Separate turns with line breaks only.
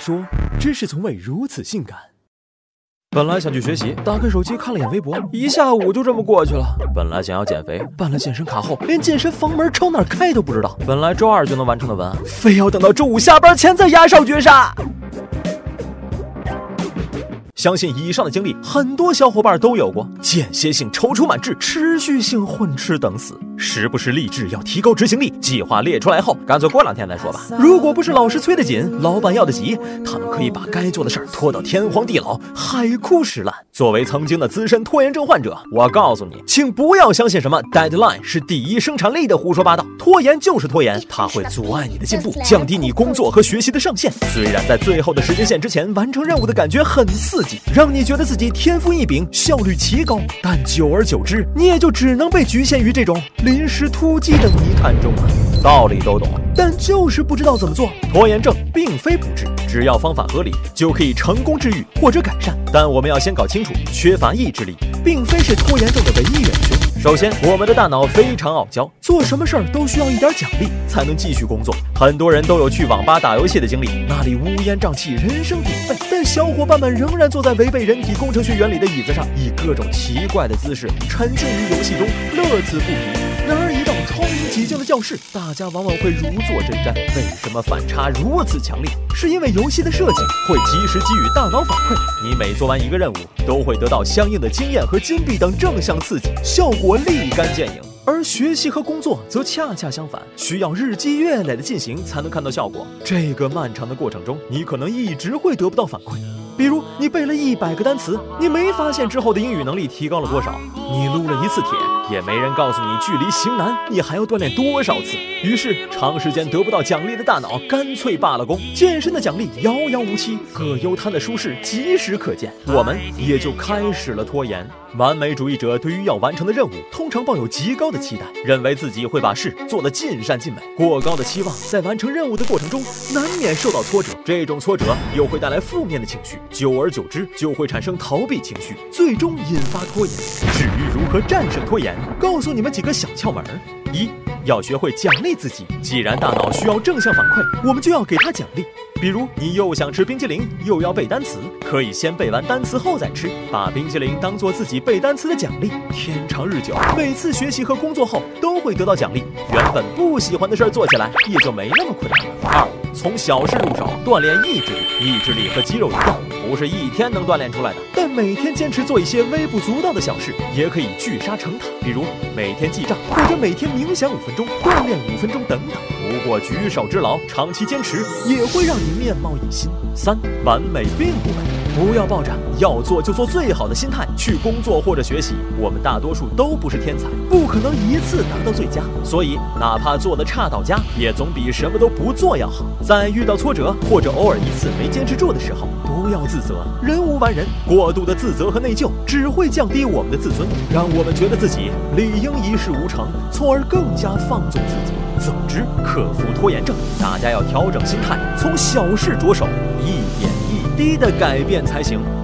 说，知识从未如此性感。本来想去学习，打开手机看了眼微博，一下午就这么过去了。本来想要减肥，办了健身卡后，连健身房门朝哪开都不知道。本来周二就能完成的文案，非要等到周五下班前再压上绝杀。相信以上的经历，很多小伙伴都有过：间歇性踌躇满志，持续性混吃等死。时不时励志要提高执行力，计划列出来后，干脆过两天再说吧。如果不是老师催得紧，老板要得急，他们可以把该做的事儿拖到天荒地老、海枯石烂。作为曾经的资深拖延症患者，我告诉你，请不要相信什么 deadline 是第一生产力的胡说八道。拖延就是拖延，它会阻碍你的进步，降低你工作和学习的上限。虽然在最后的时间线之前完成任务的感觉很刺激，让你觉得自己天赋异禀、效率奇高，但久而久之，你也就只能被局限于这种。临时突击的泥潭中啊，道理都懂，但就是不知道怎么做。拖延症并非不治，只要方法合理，就可以成功治愈或者改善。但我们要先搞清楚，缺乏意志力并非是拖延症的唯一元凶。首先，我们的大脑非常傲娇，做什么事儿都需要一点奖励才能继续工作。很多人都有去网吧打游戏的经历，那里乌烟瘴气，人声鼎沸，但小伙伴们仍然坐在违背人体工程学原理的椅子上，以各种奇怪的姿势沉浸于游戏中，乐此不疲。然而，一到超明几净的教室，大家往往会如坐针毡。为什么反差如此强烈？是因为游戏的设计会及时给予大脑反馈，你每做完一个任务，都会得到相应的经验和金币等正向刺激，效果立竿见影。而学习和工作则恰恰相反，需要日积月累的进行才能看到效果。这个漫长的过程中，你可能一直会得不到反馈。比如，你背了一百个单词，你没发现之后的英语能力提高了多少；你撸了一次铁，也没人告诉你距离型男你还要锻炼多少次。于是，长时间得不到奖励的大脑干脆罢了工，健身的奖励遥遥无期，葛优瘫的舒适即时可见，我们也就开始了拖延。完美主义者对于要完成的任务，通常抱有极高的期待，认为自己会把事做得尽善尽美。过高的期望在完成任务的过程中，难免受到挫折，这种挫折又会带来负面的情绪，久而久之就会产生逃避情绪，最终引发拖延。至于如何战胜拖延，告诉你们几个小窍门：一。要学会奖励自己。既然大脑需要正向反馈，我们就要给它奖励。比如，你又想吃冰淇淋，又要背单词，可以先背完单词后再吃，把冰淇淋当做自己背单词的奖励。天长日久，每次学习和工作后都会得到奖励，原本不喜欢的事儿做起来也就没那么困难了。二，从小事入手，锻炼意志力。意志力和肌肉一样，不是一天能锻炼出来的，但每天坚持做一些微不足道的小事，也可以聚沙成塔。比如每天记账，或者每天冥想五分钟，锻炼五分钟等等。不过举手之劳，长期坚持也会让你面貌一新。三，完美并不美。不要抱着要做就做最好的心态去工作或者学习。我们大多数都不是天才，不可能一次达到最佳。所以，哪怕做的差到家，也总比什么都不做要好。在遇到挫折或者偶尔一次没坚持住的时候，不要自责。人无完人，过度的自责和内疚只会降低我们的自尊，让我们觉得自己理应一事无成，从而更加放纵自己。总之，克服拖延症，大家要调整心态，从小事着手，一点。低的改变才行。